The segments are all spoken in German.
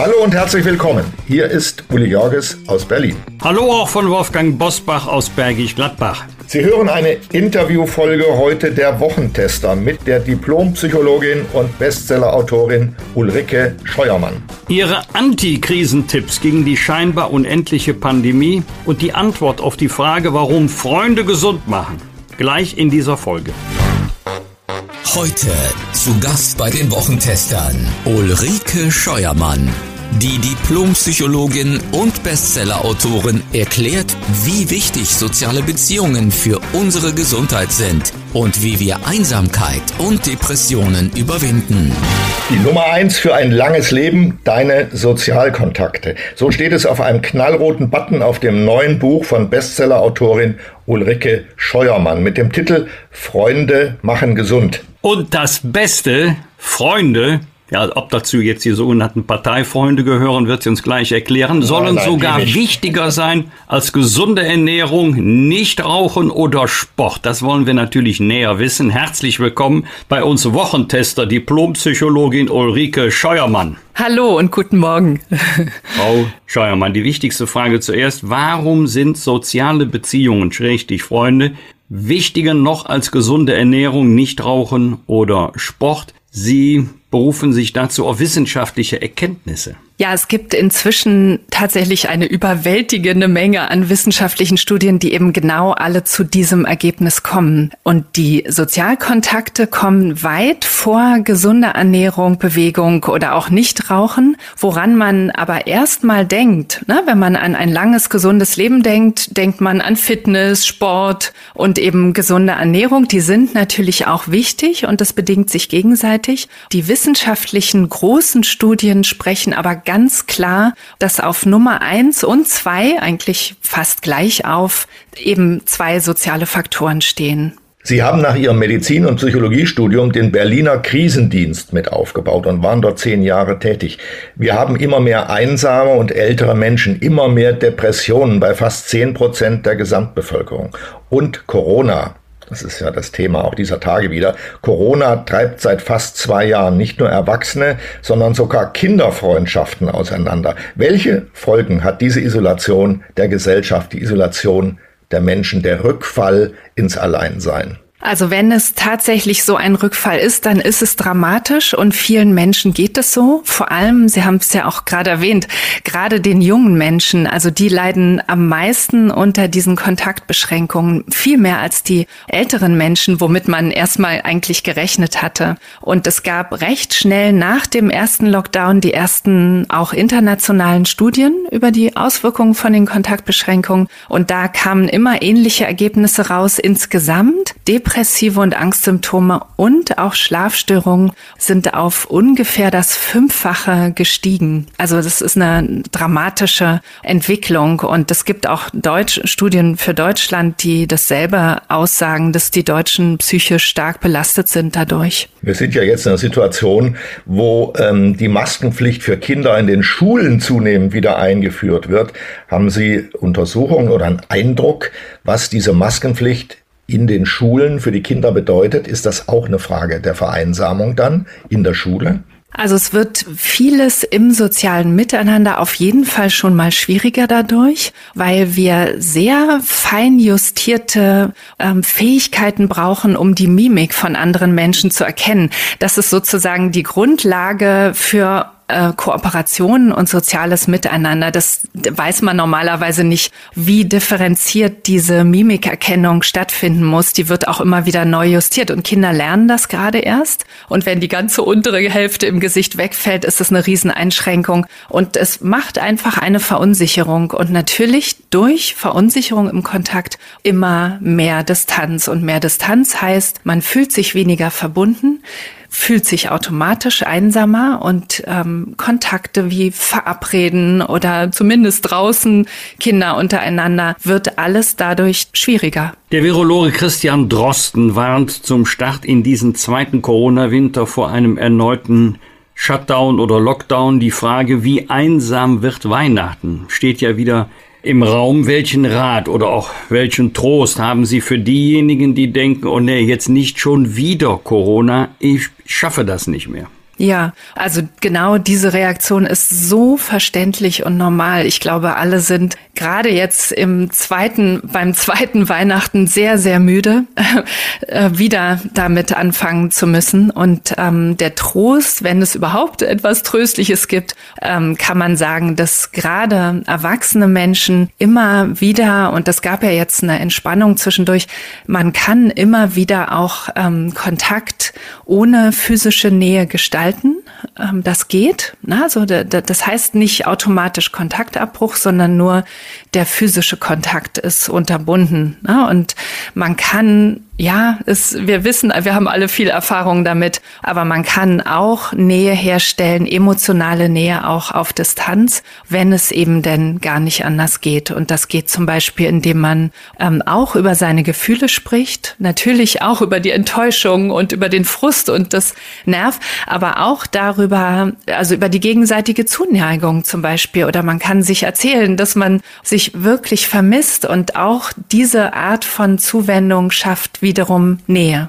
Hallo und herzlich willkommen. Hier ist Uli Jorges aus Berlin. Hallo auch von Wolfgang Bosbach aus Bergisch Gladbach. Sie hören eine Interviewfolge heute der Wochentester mit der Diplompsychologin und Bestsellerautorin Ulrike Scheuermann. Ihre Anti-Krisentipps gegen die scheinbar unendliche Pandemie und die Antwort auf die Frage, warum Freunde gesund machen. Gleich in dieser Folge. Heute zu Gast bei den Wochentestern Ulrike Scheuermann. Die Diplompsychologin und Bestsellerautorin erklärt, wie wichtig soziale Beziehungen für unsere Gesundheit sind und wie wir Einsamkeit und Depressionen überwinden. Die Nummer eins für ein langes Leben, deine Sozialkontakte. So steht es auf einem knallroten Button auf dem neuen Buch von Bestsellerautorin Ulrike Scheuermann mit dem Titel Freunde machen gesund. Und das Beste, Freunde ja, ob dazu jetzt die sogenannten Parteifreunde gehören, wird sie uns gleich erklären, sollen nein, sogar wichtiger sein als gesunde Ernährung, Nichtrauchen oder Sport. Das wollen wir natürlich näher wissen. Herzlich willkommen bei uns Wochentester, Diplompsychologin Ulrike Scheuermann. Hallo und guten Morgen. Frau Scheuermann, die wichtigste Frage zuerst. Warum sind soziale Beziehungen, schrägstich Freunde, wichtiger noch als gesunde Ernährung, Nichtrauchen oder Sport? Sie berufen sich dazu auf wissenschaftliche Erkenntnisse. Ja, es gibt inzwischen tatsächlich eine überwältigende Menge an wissenschaftlichen Studien, die eben genau alle zu diesem Ergebnis kommen. Und die Sozialkontakte kommen weit vor gesunder Ernährung, Bewegung oder auch Nichtrauchen, woran man aber erstmal denkt. Ne? Wenn man an ein langes, gesundes Leben denkt, denkt man an Fitness, Sport und eben gesunde Ernährung. Die sind natürlich auch wichtig und das bedingt sich gegenseitig. Die wissenschaftlichen großen Studien sprechen aber ganz klar, dass auf Nummer eins und zwei eigentlich fast gleich auf eben zwei soziale Faktoren stehen. Sie haben nach Ihrem Medizin- und Psychologiestudium den Berliner Krisendienst mit aufgebaut und waren dort zehn Jahre tätig. Wir haben immer mehr einsame und ältere Menschen, immer mehr Depressionen bei fast zehn Prozent der Gesamtbevölkerung. Und Corona das ist ja das Thema auch dieser Tage wieder. Corona treibt seit fast zwei Jahren nicht nur Erwachsene, sondern sogar Kinderfreundschaften auseinander. Welche Folgen hat diese Isolation der Gesellschaft, die Isolation der Menschen, der Rückfall ins Alleinsein? Also wenn es tatsächlich so ein Rückfall ist, dann ist es dramatisch und vielen Menschen geht es so. Vor allem, Sie haben es ja auch gerade erwähnt, gerade den jungen Menschen, also die leiden am meisten unter diesen Kontaktbeschränkungen, viel mehr als die älteren Menschen, womit man erstmal eigentlich gerechnet hatte. Und es gab recht schnell nach dem ersten Lockdown die ersten auch internationalen Studien über die Auswirkungen von den Kontaktbeschränkungen. Und da kamen immer ähnliche Ergebnisse raus insgesamt depressive und Angstsymptome und auch Schlafstörungen sind auf ungefähr das Fünffache gestiegen. Also das ist eine dramatische Entwicklung und es gibt auch Deutsch Studien für Deutschland, die dasselbe aussagen, dass die Deutschen psychisch stark belastet sind dadurch. Wir sind ja jetzt in einer Situation, wo ähm, die Maskenpflicht für Kinder in den Schulen zunehmend wieder eingeführt wird. Haben Sie Untersuchungen oder einen Eindruck, was diese Maskenpflicht in den Schulen für die Kinder bedeutet, ist das auch eine Frage der Vereinsamung dann in der Schule? Also es wird vieles im sozialen Miteinander auf jeden Fall schon mal schwieriger dadurch, weil wir sehr fein justierte ähm, Fähigkeiten brauchen, um die Mimik von anderen Menschen zu erkennen. Das ist sozusagen die Grundlage für äh, Kooperationen und soziales Miteinander. Das weiß man normalerweise nicht, wie differenziert diese Mimikerkennung stattfinden muss. Die wird auch immer wieder neu justiert und Kinder lernen das gerade erst. Und wenn die ganze untere Hälfte im Gesicht wegfällt, ist es eine Rieseneinschränkung und es macht einfach eine Verunsicherung und natürlich durch Verunsicherung im Kontakt immer mehr Distanz und mehr Distanz heißt, man fühlt sich weniger verbunden. Fühlt sich automatisch einsamer und ähm, Kontakte wie Verabreden oder zumindest draußen Kinder untereinander wird alles dadurch schwieriger. Der Virologe Christian Drosten warnt zum Start in diesen zweiten Corona-Winter vor einem erneuten Shutdown oder Lockdown. Die Frage, wie einsam wird Weihnachten, steht ja wieder im Raum. Welchen Rat oder auch welchen Trost haben Sie für diejenigen, die denken, oh nee, jetzt nicht schon wieder Corona, ich schaffe das nicht mehr? Ja, also genau diese Reaktion ist so verständlich und normal. Ich glaube, alle sind gerade jetzt im zweiten, beim zweiten Weihnachten sehr, sehr müde, äh, wieder damit anfangen zu müssen. Und ähm, der Trost, wenn es überhaupt etwas Tröstliches gibt, ähm, kann man sagen, dass gerade erwachsene Menschen immer wieder, und das gab ja jetzt eine Entspannung zwischendurch, man kann immer wieder auch ähm, Kontakt ohne physische Nähe gestalten gestalten. Ähm, das geht. Also das heißt nicht automatisch Kontaktabbruch, sondern nur der physische Kontakt ist unterbunden. Und man kann ja, es, wir wissen, wir haben alle viel Erfahrung damit, aber man kann auch Nähe herstellen, emotionale Nähe auch auf Distanz, wenn es eben denn gar nicht anders geht. Und das geht zum Beispiel, indem man ähm, auch über seine Gefühle spricht, natürlich auch über die Enttäuschung und über den Frust und das Nerv, aber auch darüber, also über die gegenseitige Zuneigung zum Beispiel. Oder man kann sich erzählen, dass man sich wirklich vermisst und auch diese Art von Zuwendung schafft, wiederum Nähe.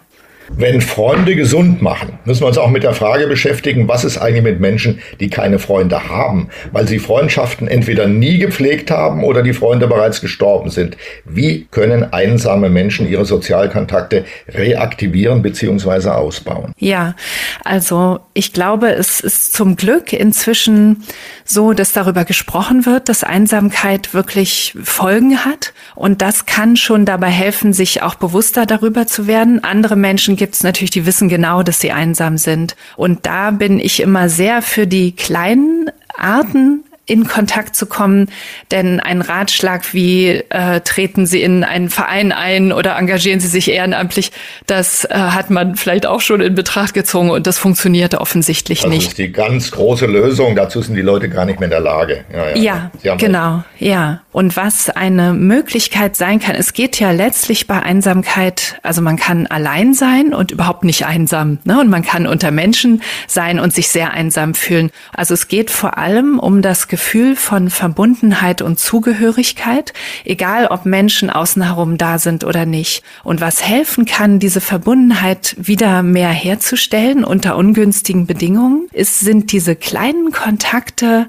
Wenn Freunde gesund machen, müssen wir uns auch mit der Frage beschäftigen, was ist eigentlich mit Menschen, die keine Freunde haben, weil sie Freundschaften entweder nie gepflegt haben oder die Freunde bereits gestorben sind. Wie können einsame Menschen ihre Sozialkontakte reaktivieren bzw. ausbauen? Ja, also ich glaube, es ist zum Glück inzwischen so, dass darüber gesprochen wird, dass Einsamkeit wirklich Folgen hat. Und das kann schon dabei helfen, sich auch bewusster darüber zu werden. Andere Menschen gibt es natürlich, die wissen genau, dass sie einsam sind. Und da bin ich immer sehr für die kleinen Arten in Kontakt zu kommen. Denn ein Ratschlag wie äh, treten Sie in einen Verein ein oder engagieren Sie sich ehrenamtlich, das äh, hat man vielleicht auch schon in Betracht gezogen und das funktioniert offensichtlich das nicht. Das ist die ganz große Lösung. Dazu sind die Leute gar nicht mehr in der Lage. Ja, ja. ja genau. Recht. Ja. Und was eine Möglichkeit sein kann, es geht ja letztlich bei Einsamkeit, also man kann allein sein und überhaupt nicht einsam. Ne? Und man kann unter Menschen sein und sich sehr einsam fühlen. Also es geht vor allem um das Gefühl von Verbundenheit und Zugehörigkeit, egal ob Menschen außen herum da sind oder nicht. Und was helfen kann, diese Verbundenheit wieder mehr herzustellen unter ungünstigen Bedingungen, ist, sind diese kleinen Kontakte,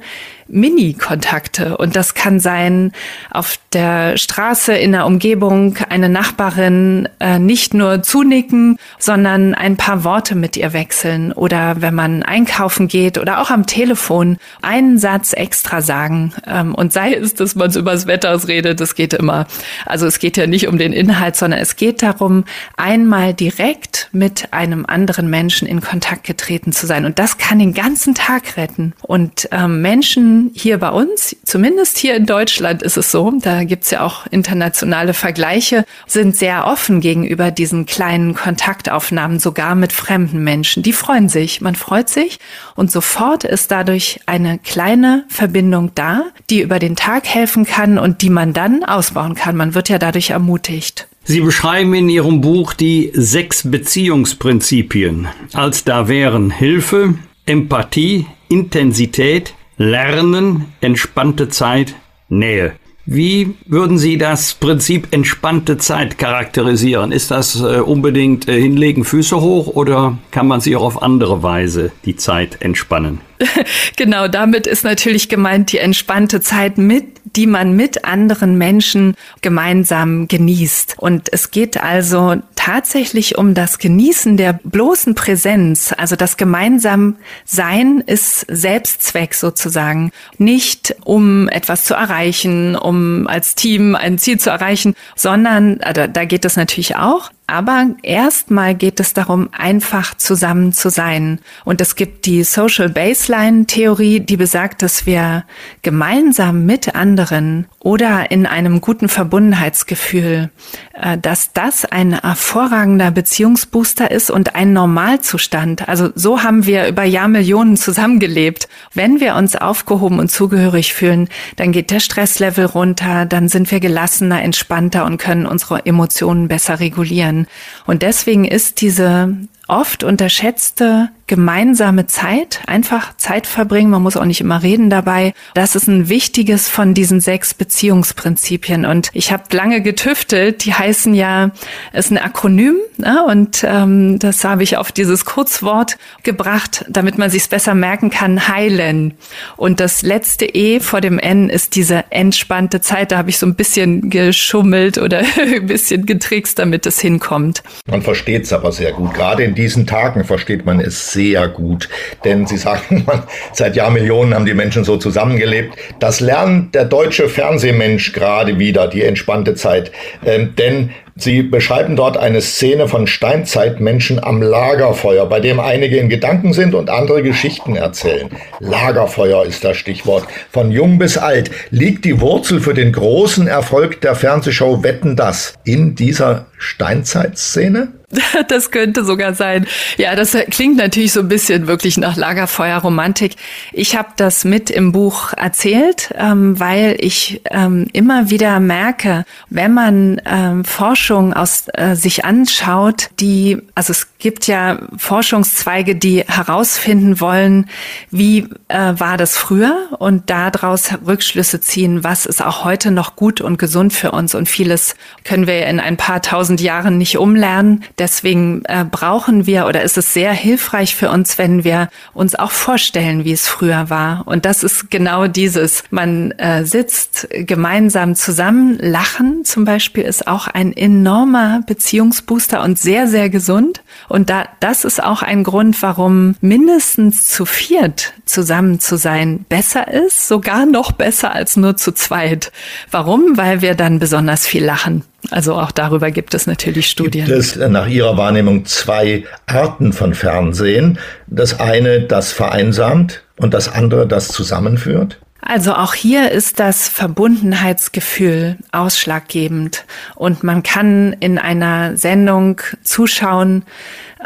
Mini-Kontakte. Und das kann sein auf der Straße, in der Umgebung, eine Nachbarin äh, nicht nur zunicken, sondern ein paar Worte mit ihr wechseln. Oder wenn man einkaufen geht oder auch am Telefon einen Satz extra sagen. Ähm, und sei es, dass man übers Wetter redet, das geht immer. Also es geht ja nicht um den Inhalt, sondern es geht darum, einmal direkt mit einem anderen Menschen in Kontakt getreten zu sein. Und das kann den ganzen Tag retten. Und ähm, Menschen, hier bei uns, zumindest hier in Deutschland ist es so, da gibt's ja auch internationale Vergleiche, sind sehr offen gegenüber diesen kleinen Kontaktaufnahmen, sogar mit fremden Menschen. Die freuen sich, man freut sich und sofort ist dadurch eine kleine Verbindung da, die über den Tag helfen kann und die man dann ausbauen kann. Man wird ja dadurch ermutigt. Sie beschreiben in Ihrem Buch die sechs Beziehungsprinzipien, als da wären Hilfe, Empathie, Intensität, Lernen, entspannte Zeit, Nähe. Wie würden Sie das Prinzip entspannte Zeit charakterisieren? Ist das äh, unbedingt äh, hinlegen, Füße hoch oder kann man sich auch auf andere Weise die Zeit entspannen? genau, damit ist natürlich gemeint die entspannte Zeit mit, die man mit anderen Menschen gemeinsam genießt. Und es geht also tatsächlich um das Genießen der bloßen Präsenz. Also das gemeinsam Sein ist Selbstzweck sozusagen. Nicht um etwas zu erreichen, um als Team ein Ziel zu erreichen, sondern, also da geht es natürlich auch, aber erstmal geht es darum, einfach zusammen zu sein. Und es gibt die Social Baseline Theorie, die besagt, dass wir gemeinsam mit anderen oder in einem guten Verbundenheitsgefühl, äh, dass das ein hervorragender Beziehungsbooster ist und ein Normalzustand. Also so haben wir über Jahrmillionen zusammengelebt. Wenn wir uns aufgehoben und zugehörig fühlen, dann geht der Stresslevel runter, dann sind wir gelassener, entspannter und können unsere Emotionen besser regulieren. Und deswegen ist diese oft unterschätzte gemeinsame Zeit, einfach Zeit verbringen, man muss auch nicht immer reden dabei. Das ist ein wichtiges von diesen sechs Beziehungsprinzipien. Und ich habe lange getüftelt, die heißen ja, ist ein Akronym ne? und ähm, das habe ich auf dieses Kurzwort gebracht, damit man sich besser merken kann, heilen. Und das letzte E vor dem N ist diese entspannte Zeit. Da habe ich so ein bisschen geschummelt oder ein bisschen getrickst, damit es hinkommt. Man versteht es aber sehr gut. Gerade in diesen Tagen versteht man es sehr gut. Denn Sie sagen, seit Jahrmillionen haben die Menschen so zusammengelebt. Das lernt der deutsche Fernsehmensch gerade wieder, die entspannte Zeit. Ähm, denn Sie beschreiben dort eine Szene von Steinzeitmenschen am Lagerfeuer, bei dem einige in Gedanken sind und andere Geschichten erzählen. Lagerfeuer ist das Stichwort. Von jung bis alt liegt die Wurzel für den großen Erfolg der Fernsehshow Wetten das in dieser Steinzeitszene? Das könnte sogar sein. Ja, das klingt natürlich so ein bisschen wirklich nach Lagerfeuerromantik. Ich habe das mit im Buch erzählt, ähm, weil ich ähm, immer wieder merke, wenn man ähm, Forschung aus äh, sich anschaut, die, also es gibt ja Forschungszweige, die herausfinden wollen, wie äh, war das früher und daraus Rückschlüsse ziehen, was ist auch heute noch gut und gesund für uns und vieles können wir in ein paar tausend Jahren nicht umlernen. Deswegen äh, brauchen wir oder ist es sehr hilfreich für uns, wenn wir uns auch vorstellen, wie es früher war. Und das ist genau dieses. Man äh, sitzt gemeinsam zusammen, lachen zum Beispiel ist auch ein enormer Beziehungsbooster und sehr, sehr gesund. Und da, das ist auch ein Grund, warum mindestens zu viert zusammen zu sein besser ist, sogar noch besser als nur zu zweit. Warum? Weil wir dann besonders viel lachen. Also auch darüber gibt es natürlich Studien. Gibt es nach Ihrer Wahrnehmung zwei Arten von Fernsehen? Das eine, das vereinsamt und das andere, das zusammenführt? Also auch hier ist das Verbundenheitsgefühl ausschlaggebend und man kann in einer Sendung zuschauen,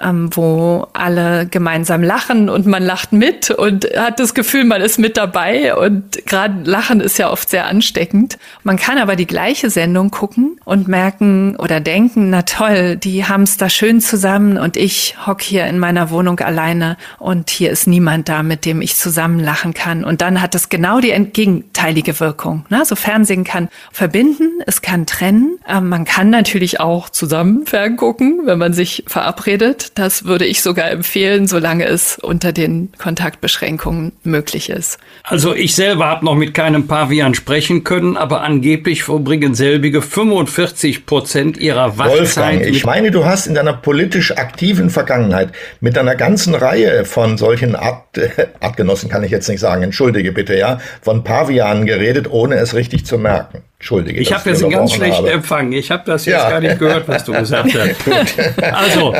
ähm, wo alle gemeinsam lachen und man lacht mit und hat das Gefühl, man ist mit dabei und gerade Lachen ist ja oft sehr ansteckend. Man kann aber die gleiche Sendung gucken und merken oder denken, na toll, die haben es da schön zusammen und ich hock hier in meiner Wohnung alleine und hier ist niemand da, mit dem ich zusammen lachen kann. Und dann hat es genau die entgegenteilige Wirkung. Ne? So Fernsehen kann verbinden, es kann trennen. Ähm, man kann natürlich auch zusammen ferngucken, wenn man sich verabredet. Das würde ich sogar empfehlen, solange es unter den Kontaktbeschränkungen möglich ist. Also ich selber habe noch mit keinem Pavian sprechen können, aber angeblich verbringen selbige 45 Prozent ihrer Wachzeit. Wolfgang, ich meine, du hast in deiner politisch aktiven Vergangenheit mit einer ganzen Reihe von solchen Art, äh, Artgenossen, kann ich jetzt nicht sagen, entschuldige bitte, ja, von Pavianen geredet, ohne es richtig zu merken. Entschuldige. Ich habe jetzt einen ganz schlechten Empfang. Ich habe das jetzt ja. gar nicht gehört, was du gesagt hast. also,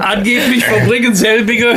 angeblich verbringen selbige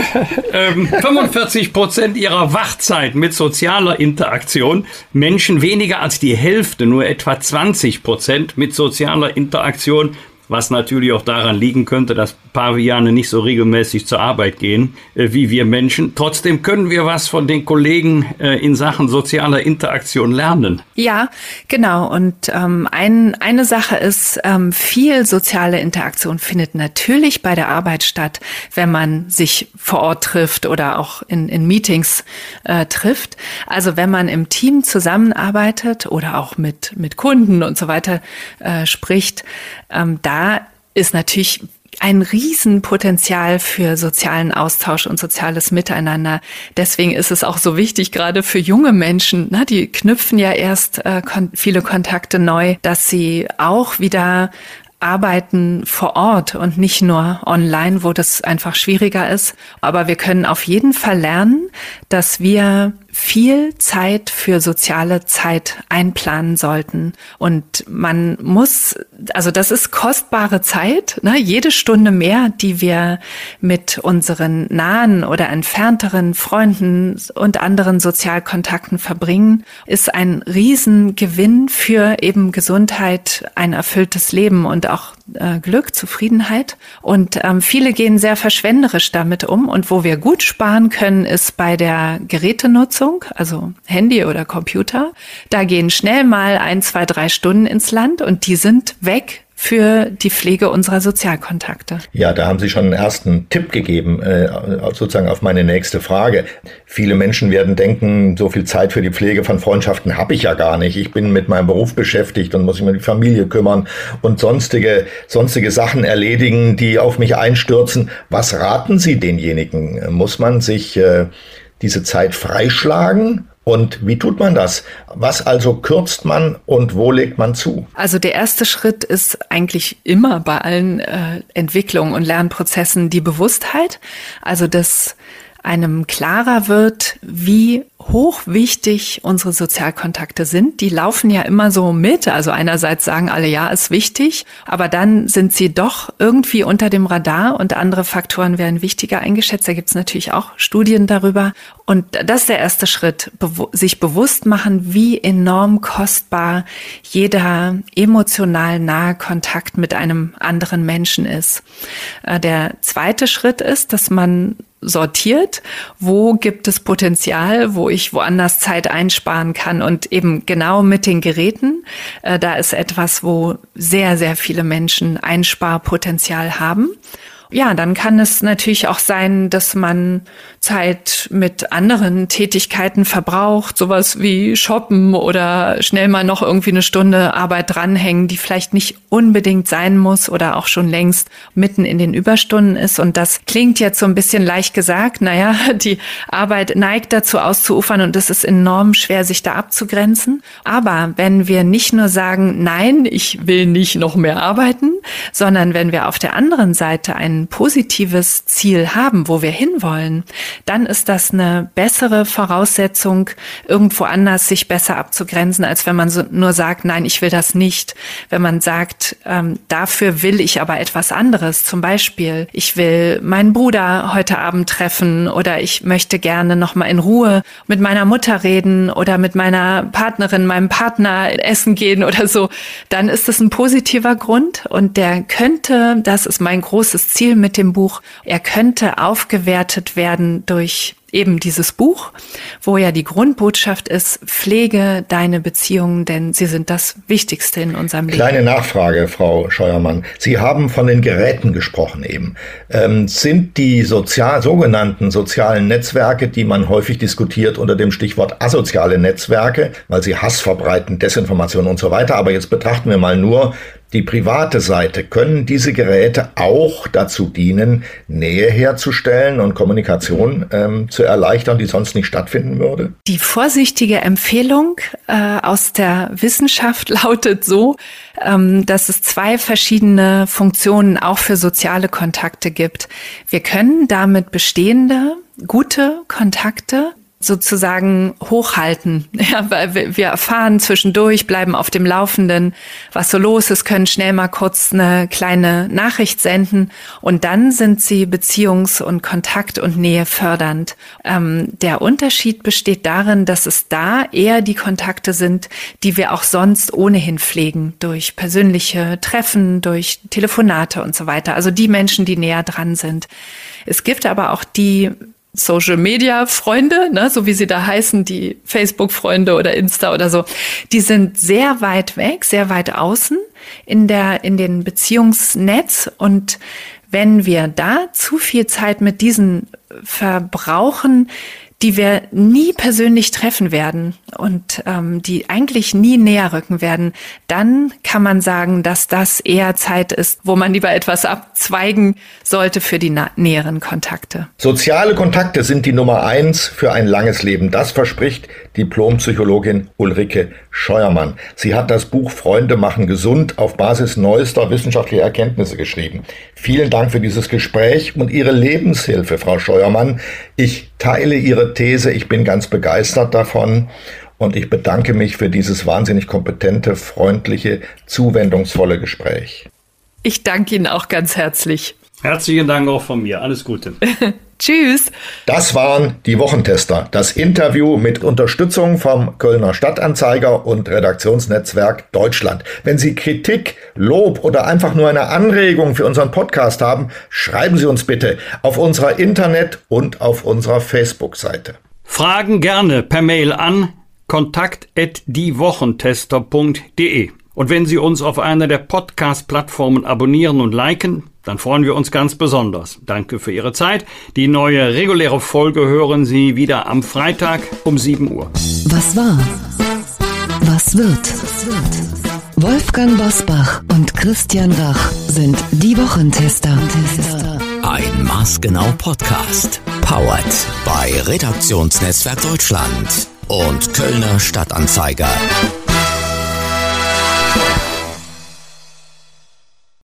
ähm, 45 Prozent ihrer Wachzeit mit sozialer Interaktion. Menschen weniger als die Hälfte, nur etwa 20 Prozent mit sozialer Interaktion was natürlich auch daran liegen könnte, dass Paviane nicht so regelmäßig zur Arbeit gehen äh, wie wir Menschen. Trotzdem können wir was von den Kollegen äh, in Sachen sozialer Interaktion lernen. Ja, genau. Und ähm, ein, eine Sache ist, ähm, viel soziale Interaktion findet natürlich bei der Arbeit statt, wenn man sich vor Ort trifft oder auch in, in Meetings äh, trifft. Also wenn man im Team zusammenarbeitet oder auch mit, mit Kunden und so weiter äh, spricht, ähm, da ist natürlich ein Riesenpotenzial für sozialen Austausch und soziales Miteinander. Deswegen ist es auch so wichtig, gerade für junge Menschen, na, die knüpfen ja erst äh, kon viele Kontakte neu, dass sie auch wieder arbeiten vor Ort und nicht nur online, wo das einfach schwieriger ist. Aber wir können auf jeden Fall lernen, dass wir viel Zeit für soziale Zeit einplanen sollten. Und man muss, also das ist kostbare Zeit, ne? jede Stunde mehr, die wir mit unseren nahen oder entfernteren Freunden und anderen Sozialkontakten verbringen, ist ein Riesengewinn für eben Gesundheit, ein erfülltes Leben und auch äh, Glück, Zufriedenheit. Und ähm, viele gehen sehr verschwenderisch damit um. Und wo wir gut sparen können, ist bei der Gerätenutzung, also Handy oder Computer. Da gehen schnell mal ein, zwei, drei Stunden ins Land und die sind weg für die Pflege unserer Sozialkontakte. Ja, da haben Sie schon einen ersten Tipp gegeben, äh, sozusagen auf meine nächste Frage. Viele Menschen werden denken, so viel Zeit für die Pflege von Freundschaften habe ich ja gar nicht. Ich bin mit meinem Beruf beschäftigt und muss mich um die Familie kümmern und sonstige, sonstige Sachen erledigen, die auf mich einstürzen. Was raten Sie denjenigen? Muss man sich äh, diese Zeit freischlagen und wie tut man das? Was also kürzt man und wo legt man zu? Also der erste Schritt ist eigentlich immer bei allen äh, Entwicklungen und Lernprozessen die Bewusstheit. Also dass einem klarer wird, wie hoch wichtig unsere Sozialkontakte sind. Die laufen ja immer so mit. Also einerseits sagen alle, ja, ist wichtig, aber dann sind sie doch irgendwie unter dem Radar und andere Faktoren werden wichtiger eingeschätzt. Da gibt es natürlich auch Studien darüber. Und das ist der erste Schritt, sich bewusst machen, wie enorm kostbar jeder emotional nahe Kontakt mit einem anderen Menschen ist. Äh, der zweite Schritt ist, dass man sortiert, wo gibt es Potenzial, wo ich woanders Zeit einsparen kann und eben genau mit den Geräten. Äh, da ist etwas, wo sehr, sehr viele Menschen Einsparpotenzial haben. Ja, dann kann es natürlich auch sein, dass man Zeit mit anderen Tätigkeiten verbraucht, sowas wie shoppen oder schnell mal noch irgendwie eine Stunde Arbeit dranhängen, die vielleicht nicht unbedingt sein muss oder auch schon längst mitten in den Überstunden ist. Und das klingt jetzt so ein bisschen leicht gesagt. Naja, die Arbeit neigt dazu auszuufern und es ist enorm schwer, sich da abzugrenzen. Aber wenn wir nicht nur sagen, nein, ich will nicht noch mehr arbeiten, sondern wenn wir auf der anderen Seite positives Ziel haben, wo wir hinwollen, dann ist das eine bessere Voraussetzung, irgendwo anders sich besser abzugrenzen, als wenn man so nur sagt, nein, ich will das nicht. Wenn man sagt, ähm, dafür will ich aber etwas anderes. Zum Beispiel, ich will meinen Bruder heute Abend treffen oder ich möchte gerne noch mal in Ruhe mit meiner Mutter reden oder mit meiner Partnerin, meinem Partner essen gehen oder so, dann ist das ein positiver Grund und der könnte, das ist mein großes Ziel mit dem Buch, er könnte aufgewertet werden durch eben dieses Buch, wo ja die Grundbotschaft ist, pflege deine Beziehungen, denn sie sind das Wichtigste in unserem Leben. Kleine Nachfrage, Frau Scheuermann. Sie haben von den Geräten gesprochen eben. Ähm, sind die sozial, sogenannten sozialen Netzwerke, die man häufig diskutiert unter dem Stichwort asoziale Netzwerke, weil sie Hass verbreiten, Desinformation und so weiter, aber jetzt betrachten wir mal nur die private Seite, können diese Geräte auch dazu dienen, Nähe herzustellen und Kommunikation ähm, zu erleichtern, die sonst nicht stattfinden würde? Die vorsichtige Empfehlung äh, aus der Wissenschaft lautet so, ähm, dass es zwei verschiedene Funktionen auch für soziale Kontakte gibt. Wir können damit bestehende gute Kontakte sozusagen hochhalten. Ja, weil wir erfahren zwischendurch, bleiben auf dem Laufenden, was so los ist, können schnell mal kurz eine kleine Nachricht senden und dann sind sie Beziehungs- und Kontakt- und Nähe fördernd. Ähm, der Unterschied besteht darin, dass es da eher die Kontakte sind, die wir auch sonst ohnehin pflegen, durch persönliche Treffen, durch Telefonate und so weiter. Also die Menschen, die näher dran sind. Es gibt aber auch die Social Media Freunde, ne, so wie sie da heißen, die Facebook Freunde oder Insta oder so, die sind sehr weit weg, sehr weit außen in der, in den Beziehungsnetz. Und wenn wir da zu viel Zeit mit diesen verbrauchen, die wir nie persönlich treffen werden und ähm, die eigentlich nie näher rücken werden, dann kann man sagen, dass das eher Zeit ist, wo man lieber etwas abzweigen sollte für die näheren Kontakte. Soziale Kontakte sind die Nummer eins für ein langes Leben. Das verspricht Diplompsychologin Ulrike Scheuermann. Sie hat das Buch Freunde machen gesund auf Basis neuester wissenschaftlicher Erkenntnisse geschrieben. Vielen Dank für dieses Gespräch und Ihre Lebenshilfe, Frau Scheuermann. Ich teile Ihre These. Ich bin ganz begeistert davon. Und ich bedanke mich für dieses wahnsinnig kompetente, freundliche, zuwendungsvolle Gespräch. Ich danke Ihnen auch ganz herzlich. Herzlichen Dank auch von mir. Alles Gute. Tschüss. Das waren die Wochentester. Das Interview mit Unterstützung vom Kölner Stadtanzeiger und Redaktionsnetzwerk Deutschland. Wenn Sie Kritik, Lob oder einfach nur eine Anregung für unseren Podcast haben, schreiben Sie uns bitte auf unserer Internet- und auf unserer Facebook-Seite. Fragen gerne per Mail an kontakt@diewochentester.de. Und wenn Sie uns auf einer der Podcast-Plattformen abonnieren und liken, dann freuen wir uns ganz besonders. Danke für Ihre Zeit. Die neue reguläre Folge hören Sie wieder am Freitag um 7 Uhr. Was war? Was wird? Wolfgang Bosbach und Christian Rach sind die Wochentester. Ein Maßgenau Podcast. Powered bei Redaktionsnetzwerk Deutschland und Kölner Stadtanzeiger.